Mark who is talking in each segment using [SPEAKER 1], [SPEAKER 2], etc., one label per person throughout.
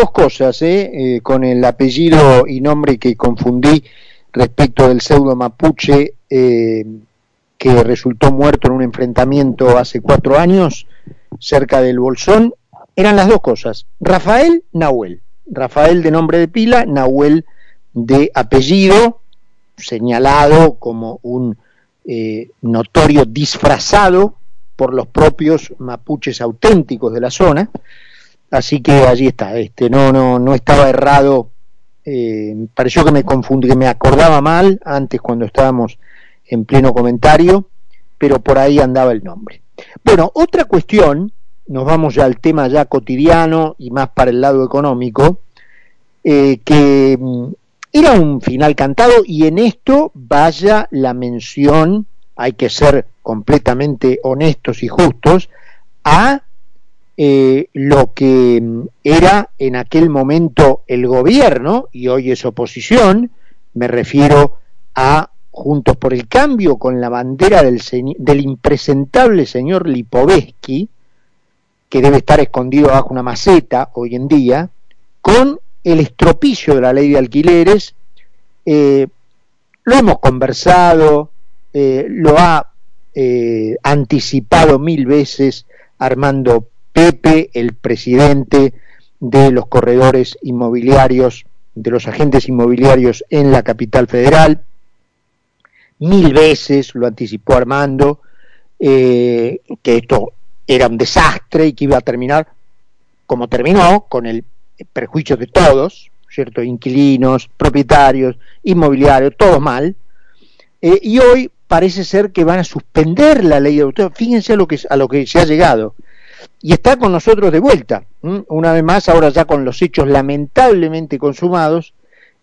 [SPEAKER 1] dos cosas, ¿eh? ¿eh? con el apellido y nombre que confundí respecto del pseudo mapuche eh, que resultó muerto en un enfrentamiento hace cuatro años cerca del Bolsón, eran las dos cosas. Rafael Nahuel. Rafael de nombre de pila, Nahuel de apellido, señalado como un eh, notorio disfrazado por los propios mapuches auténticos de la zona. Así que allí está, este, no, no, no estaba errado, eh, pareció que me confundí, que me acordaba mal antes cuando estábamos en pleno comentario, pero por ahí andaba el nombre. Bueno, otra cuestión, nos vamos ya al tema ya cotidiano y más para el lado económico, eh, que mm, era un final cantado y en esto vaya la mención, hay que ser completamente honestos y justos, a eh, lo que mm, era en aquel momento el gobierno y hoy es oposición, me refiero a Juntos por el Cambio con la bandera del, impresentable señor Lipovetsky, que debe estar escondido bajo una maceta hoy en día, con el estropicio de la ley de alquileres. Eh, lo hemos conversado, eh, lo ha anticipado mil veces Armando Pepe, el presidente de los corredores inmobiliarios, de los agentes inmobiliarios en la capital federal mil veces, lo anticipó Armando, eh, que esto era un desastre y que iba a terminar como terminó, con el perjuicio de todos, ¿cierto? Inquilinos, propietarios, inmobiliarios, todos mal. Eh, y hoy parece ser que van a suspender la ley de autor. Fíjense lo que, a lo que se ha llegado. Y está con nosotros de vuelta, una vez más, ahora ya con los hechos lamentablemente consumados,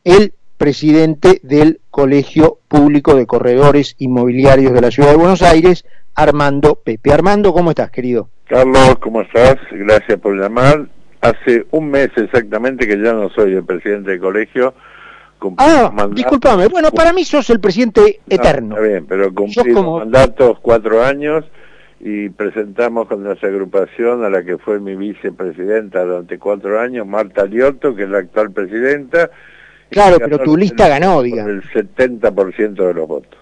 [SPEAKER 1] el presidente del Colegio Público de Corredores Inmobiliarios de la Ciudad de Buenos Aires, Armando Pepe. Armando, ¿cómo estás, querido?
[SPEAKER 2] Carlos, ¿cómo estás? Gracias por llamar. Hace un mes exactamente que ya no soy el presidente del colegio.
[SPEAKER 1] Ah, discúlpame. Bueno, para mí sos el presidente eterno.
[SPEAKER 2] está bien, pero cumplí como... mandatos cuatro años y presentamos con nuestra agrupación a la que fue mi vicepresidenta durante cuatro años, Marta Liotto, que es la actual presidenta,
[SPEAKER 1] Claro, pero tu lista ganó, digamos.
[SPEAKER 2] El 70% de los votos.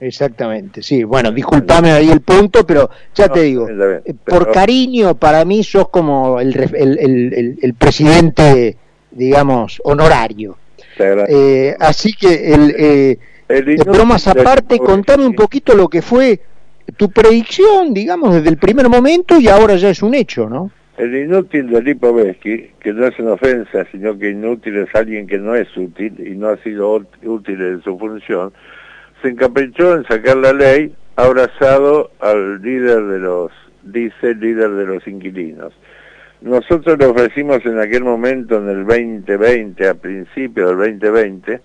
[SPEAKER 1] Exactamente, sí. Bueno, discúlpame ahí el punto, pero ya te digo, eh, por cariño, para mí sos como el, el, el, presidente, digamos, honorario. Eh, así que, el, eh, bromas aparte, contame un poquito lo que fue tu predicción, digamos, desde el primer momento y ahora ya es un hecho, ¿no?
[SPEAKER 2] El inútil de Lipovetsky, que no es una ofensa, sino que inútil es alguien que no es útil y no ha sido útil en su función, se encaprichó en sacar la ley abrazado al líder de los, dice, líder de los inquilinos. Nosotros le ofrecimos en aquel momento, en el 2020, a principios del 2020,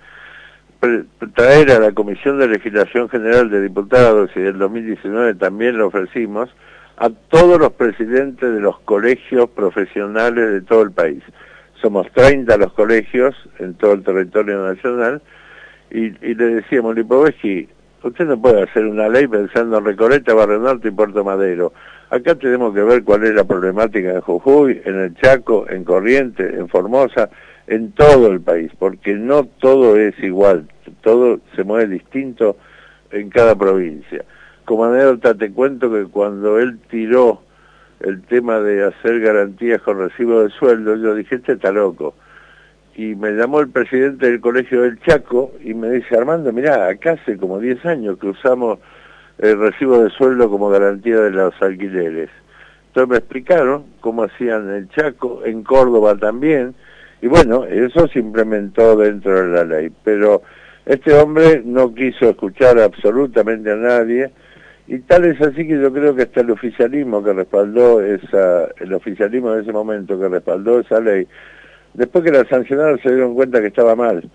[SPEAKER 2] traer a la Comisión de Legislación General de Diputados y del 2019 también lo ofrecimos, a todos los presidentes de los colegios profesionales de todo el país. Somos 30 los colegios en todo el territorio nacional y, le decíamos, Lipovetsky, usted no puede hacer una ley pensando en Recoleta, Barrio Norte y Puerto Madero. Acá tenemos que ver cuál es la problemática en Jujuy, en el Chaco, en Corrientes, en Formosa, en todo el país, porque no todo es igual, todo se mueve distinto en cada provincia. Como anécdota te cuento que cuando él tiró el tema de hacer garantías con recibo de sueldo, yo dije, este está loco. Y me llamó el presidente del Colegio del Chaco y me dice, Armando, mirá, acá hace como 10 años que usamos el recibo de sueldo como garantía de los alquileres. Entonces me explicaron cómo hacían el Chaco, en Córdoba también, y bueno, eso se implementó dentro de la ley. Pero este hombre no quiso escuchar absolutamente a nadie, y tal es así que yo creo que hasta el oficialismo que respaldó esa, el oficialismo de ese momento que respaldó esa ley, después que la sancionaron se dieron cuenta que estaba mal.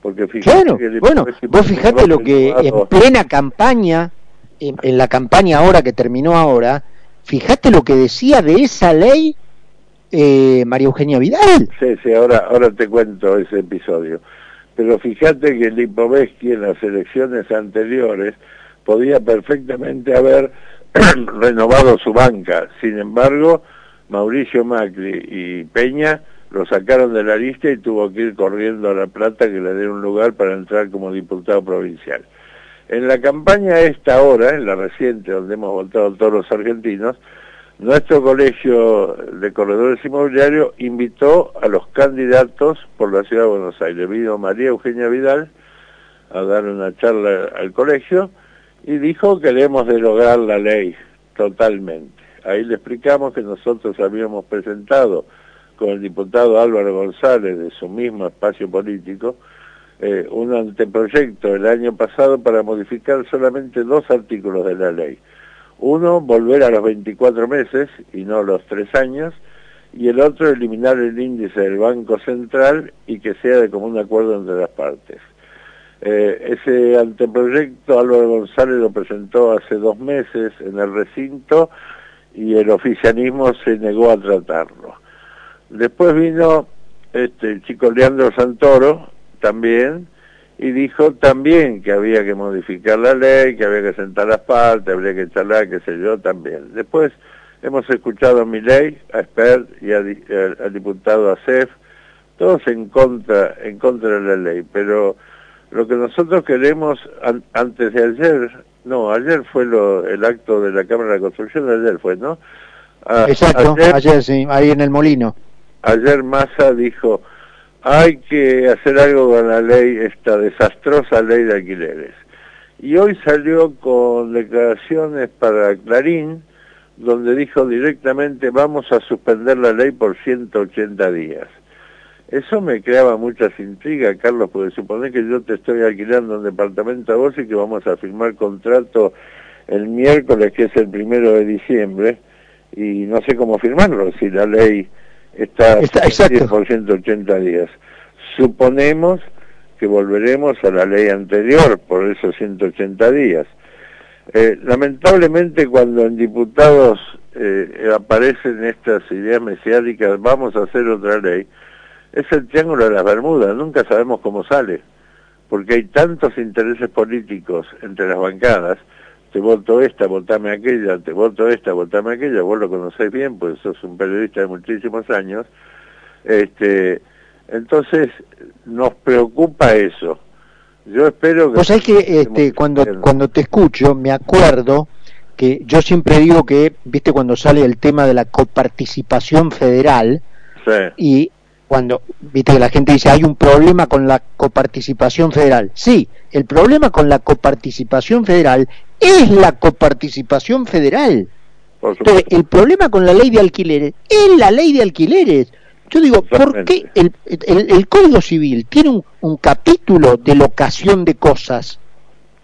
[SPEAKER 2] Porque
[SPEAKER 1] claro, bueno, vos fijate lo que en plena campaña, en, la campaña ahora que terminó ahora, fíjate lo que decía de esa ley eh, María Eugenia Vidal.
[SPEAKER 2] Sí, sí, ahora, ahora te cuento ese episodio. Pero fíjate que Lipovetsky en las elecciones anteriores podía perfectamente haber renovado su banca. Sin embargo, Mauricio Macri y Peña lo sacaron de la lista y tuvo que ir corriendo a La Plata que le dieron un lugar para entrar como diputado provincial. En la campaña esta hora, en la reciente, donde hemos votado todos los argentinos, nuestro colegio de corredores inmobiliarios invitó a los candidatos por la ciudad de Buenos Aires. Vino María Eugenia Vidal a dar una charla al colegio y dijo que queremos derogar la ley totalmente. Ahí le explicamos que nosotros habíamos presentado con el diputado Álvaro González de su mismo espacio político eh, un anteproyecto el año pasado para modificar solamente dos artículos de la ley. Uno, volver a los 24 meses y no los tres años, y el otro, eliminar el índice del Banco Central y que sea de común acuerdo entre las partes. Eh, ese anteproyecto Álvaro González lo presentó hace dos meses en el recinto y el oficialismo se negó a tratarlo. Después vino este, el chico Leandro Santoro también y dijo también que había que modificar la ley, que había que sentar las partes, habría que charlar, qué sé yo, también. Después hemos escuchado a ley, a Expert y al diputado Acef, todos en contra, en contra de la ley, pero lo que nosotros queremos antes de ayer, no, ayer fue lo, el acto de la Cámara de Construcción, ayer fue, ¿no?
[SPEAKER 1] Exacto, ayer, sí, ahí en el molino.
[SPEAKER 2] Ayer Massa dijo, hay que hacer algo con la ley, esta desastrosa ley de alquileres. Y hoy salió con declaraciones para Clarín, donde dijo directamente vamos a suspender la ley por 180 días. Eso me creaba muchas intrigas, Carlos, porque suponer que yo te estoy alquilando un departamento a vos y que vamos a firmar contrato el miércoles, que es el primero de diciembre, y no sé cómo firmarlo, si la ley está, está por 180 días. Suponemos que volveremos a la ley anterior por esos 180 días. Eh, lamentablemente cuando en diputados eh, aparecen estas ideas mesiánicas, vamos a hacer otra ley, es el triángulo de las Bermudas, nunca sabemos cómo sale, porque hay tantos intereses políticos entre las bancadas, te voto esta, votame aquella, te voto esta, votame aquella, vos lo conocés bien, pues sos un periodista de muchísimos años, este, entonces nos preocupa eso. Yo espero que...
[SPEAKER 1] Pues es que este, cuando, cuando te escucho me acuerdo que yo siempre digo que, viste, cuando sale el tema de la coparticipación federal, y cuando viste que la gente dice hay un problema con la coparticipación federal. Sí, el problema con la coparticipación federal es la coparticipación federal. Entonces, el problema con la ley de alquileres es la ley de alquileres. Yo digo, ¿por qué el, el, Código Civil tiene un, un, capítulo de locación de cosas?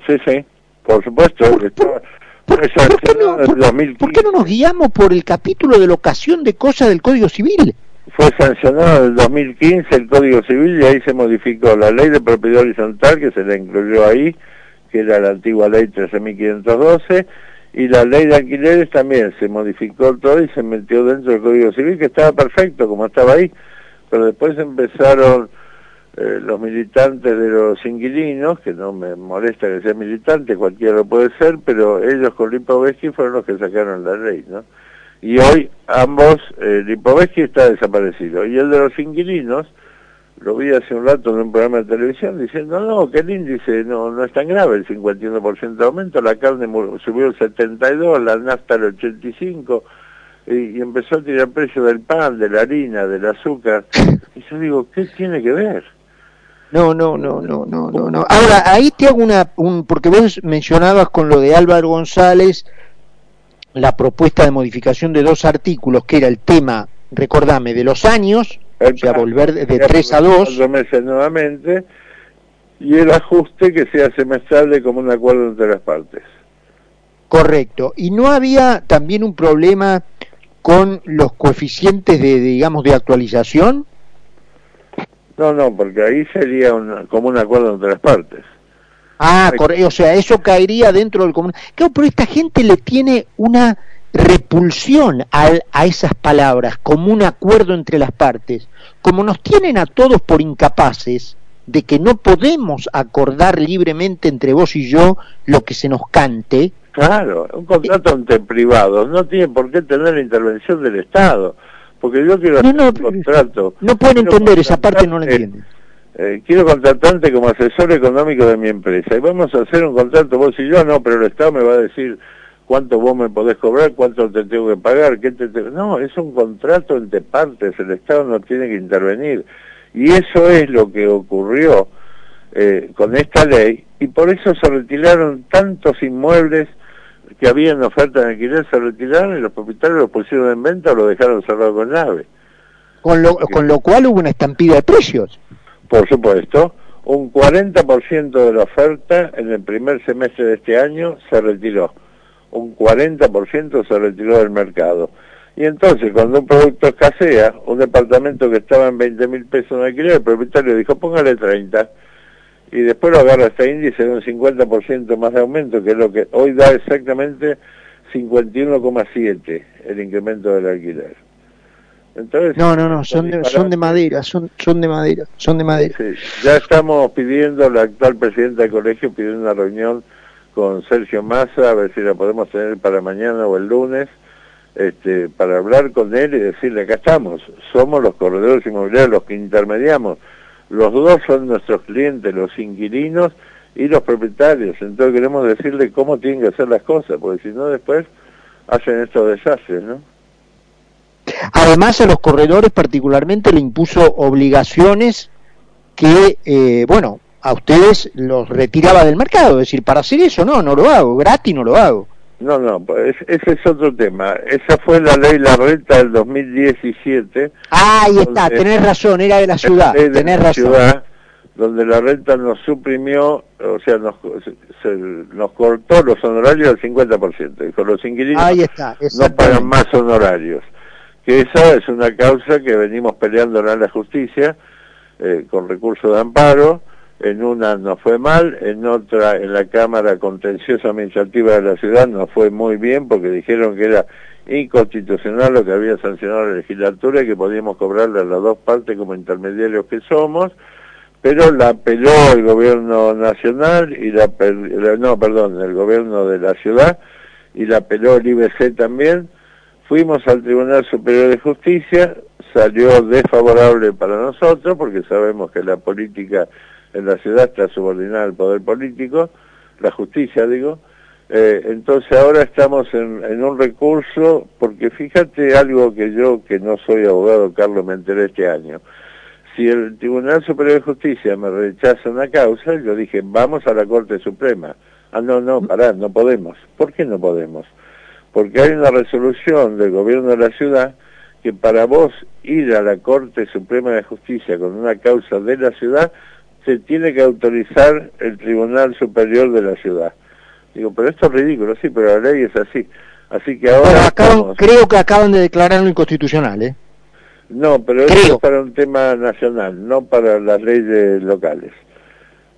[SPEAKER 2] Sí, sí, por supuesto.
[SPEAKER 1] ¿Por, ¿por qué no nos guiamos por el capítulo de locación de cosas del Código Civil?
[SPEAKER 2] Fue sancionado en el 2015 el Código Civil y ahí se modificó la ley de propiedad horizontal que se le incluyó ahí, que era la antigua ley 13.512, y la ley de alquileres también se modificó todo y se metió dentro del Código Civil, que estaba perfecto como estaba ahí, pero después empezaron eh, los militantes de los inquilinos, que no me molesta que sea militante, cualquiera lo puede ser, pero ellos con Lipovetsky fueron los que sacaron la ley, ¿no? Y hoy ambos, eh, Lipovetsky está desaparecido. Y el de los inquilinos, lo vi hace un rato en un programa de televisión diciendo, no, que el índice no, no es tan grave, el 51% de aumento, la carne subió el 72, la nafta el 85, y, y, empezó a tirar precio del pan, de la harina, del azúcar. Y yo digo, ¿qué tiene que ver?
[SPEAKER 1] No, no, no, no, no, no, no. Ahora, ahí te hago una, un, porque vos mencionabas con lo de Álvaro González, la propuesta de modificación de dos artículos, que era el tema, recordame, de los años, o sea, volver de, tres a dos.
[SPEAKER 2] meses nuevamente, y el ajuste que sea semestral de común acuerdo entre las partes.
[SPEAKER 1] Correcto. ¿Y no había también un problema con los coeficientes de, digamos, de actualización?
[SPEAKER 2] No, no, porque ahí sería un, como un acuerdo entre las partes.
[SPEAKER 1] Ah, o sea, eso caería dentro del común. Claro, pero esta gente le tiene una repulsión a, a esas palabras, como un acuerdo entre las partes. Como nos tienen a todos por incapaces de que no podemos acordar libremente entre vos y yo lo que se nos cante.
[SPEAKER 2] Claro, un contrato entre privados no tiene por qué tener la intervención del Estado porque yo quiero hacer un contrato.
[SPEAKER 1] No pueden entender, esa parte no la entienden.
[SPEAKER 2] Eh, quiero contratante como asesor económico de mi empresa. Y vamos a hacer un contrato. Vos y yo, no, pero el Estado me va a decir cuánto vos me podés cobrar, cuánto te tengo que pagar, qué te, no, es un contrato entre partes, el Estado no tiene que intervenir. Y eso es lo que ocurrió eh, con esta ley. Y por eso se retiraron tantos inmuebles que habían oferta de alquiler, se retiraron y los propietarios los pusieron en venta o lo dejaron cerrado con llave.
[SPEAKER 1] Con lo, con lo cual hubo una estampida de precios
[SPEAKER 2] por supuesto, un 40% de la oferta en el primer semestre de este año se retiró. Un 40% se retiró del mercado. Y entonces, cuando un producto escasea, un departamento que estaba en 20 mil pesos en alquiler, el propietario dijo, póngale 30. Y después lo agarra este índice de un 50% más de aumento, que es lo que hoy da exactamente 51,7 el incremento del alquiler
[SPEAKER 1] no, no, no, son de, son de madera, son, son de madera, son de madera.
[SPEAKER 2] ya estamos pidiendo, la actual presidenta del colegio pidió una reunión con Sergio Massa, a ver si la podemos tener para mañana o el lunes, este, para hablar con él y decirle, acá estamos, somos los corredores inmobiliarios los que intermediamos, los dos son nuestros clientes, los inquilinos y los propietarios, entonces queremos decirle cómo tienen que hacer las cosas, porque si no después hacen estos desastres, ¿no?
[SPEAKER 1] Además, a los corredores particularmente le impuso obligaciones que, eh, bueno, a ustedes los retiraba del mercado. Es decir, para hacer eso, no, no lo hago, gratis no lo hago.
[SPEAKER 2] No, no, pues ese es otro tema. Esa fue la ley La Renta del 2017.
[SPEAKER 1] Ah, ahí está, tenés razón, era de la ciudad, tenés razón. Ciudad,
[SPEAKER 2] donde la renta nos suprimió, o sea, nos, nos cortó los honorarios al 50%. Dijo, los inquilinos
[SPEAKER 1] ahí está,
[SPEAKER 2] no pagan más honorarios que esa es una causa que venimos peleando en la justicia eh, con recursos de amparo, en una no fue mal, en otra, en la Cámara Contenciosa Administrativa de la ciudad no fue muy bien porque dijeron que era inconstitucional lo que había sancionado la legislatura y que podíamos cobrarle a las dos partes como intermediarios que somos, pero la apeló el gobierno nacional y la, no, perdón, el gobierno de la ciudad y la apeló el IBC también, Fuimos al Tribunal Superior de Justicia, salió desfavorable para nosotros porque sabemos que la política en la ciudad está subordinada al poder político, la justicia digo, eh, entonces ahora estamos en, un recurso, porque fíjate algo que yo, que no soy abogado, Carlos, me enteré este año. Si el Tribunal Superior de Justicia me rechaza una causa, yo dije, vamos a la Corte Suprema. Ah, no, no, pará, no podemos. ¿Por qué no podemos? Porque hay una resolución del gobierno de la ciudad que para vos ir a la Corte Suprema de Justicia con una causa de la ciudad, se tiene que autorizar el Tribunal Superior de la ciudad. Digo, pero esto es ridículo, sí, pero la ley es así. Así que ahora...
[SPEAKER 1] Creo que acaban de declararlo inconstitucional, ¿eh?
[SPEAKER 2] No, pero eso es para un tema nacional, no para las leyes locales.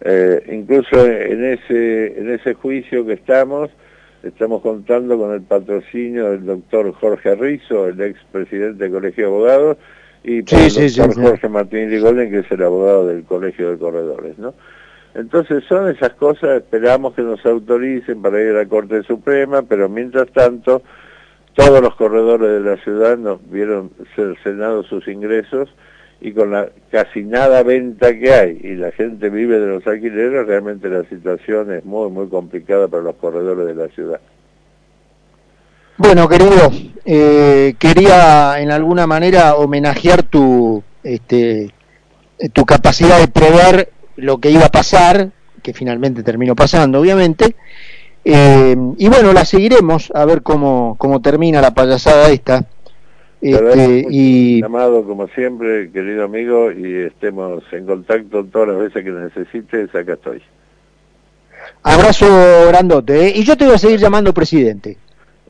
[SPEAKER 2] Eh, incluso en ese, en ese juicio que estamos, Estamos contando con el patrocinio del doctor Jorge Rizzo, el ex presidente del Colegio de Abogados, y por el doctor Jorge Martín Ligolen, que es el abogado del Colegio de Corredores, ¿no? Entonces son esas cosas, esperamos que nos autoricen para ir a la Corte Suprema, pero mientras tanto, todos los corredores de la ciudad nos vieron cercenados sus ingresos y con la casi nada venta que hay y la gente vive de los alquileres, realmente la situación es muy, muy complicada para los corredores de la ciudad.
[SPEAKER 1] Bueno, querido, eh, quería en alguna manera homenajear tu, este, tu capacidad de prever lo que iba a pasar, que finalmente terminó pasando, obviamente, eh, y bueno, la seguiremos a ver cómo, cómo termina la payasada esta
[SPEAKER 2] este, y llamado como siempre, querido amigo, y estemos en contacto todas las veces que necesites, acá estoy.
[SPEAKER 1] Abrazo grandote, ¿eh? y yo te voy a seguir llamando presidente.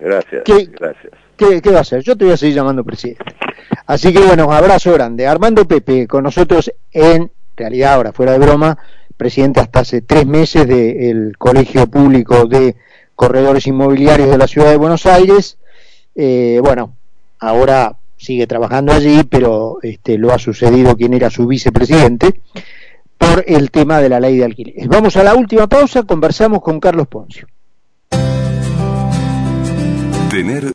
[SPEAKER 2] Gracias, gracias.
[SPEAKER 1] ¿qué, ¿Qué va a hacer? Yo te voy a seguir llamando presidente. Así que bueno, abrazo grande. Armando Pepe, con nosotros en realidad ahora, fuera de broma, presidente hasta hace tres meses del Colegio Público de Corredores Inmobiliarios de la Ciudad de Buenos Aires. Eh, bueno, ahora sigue trabajando allí, pero este, lo ha sucedido quien era su vicepresidente por el tema de la ley de alquileres. Vamos a la última pausa, conversamos con Carlos Poncio.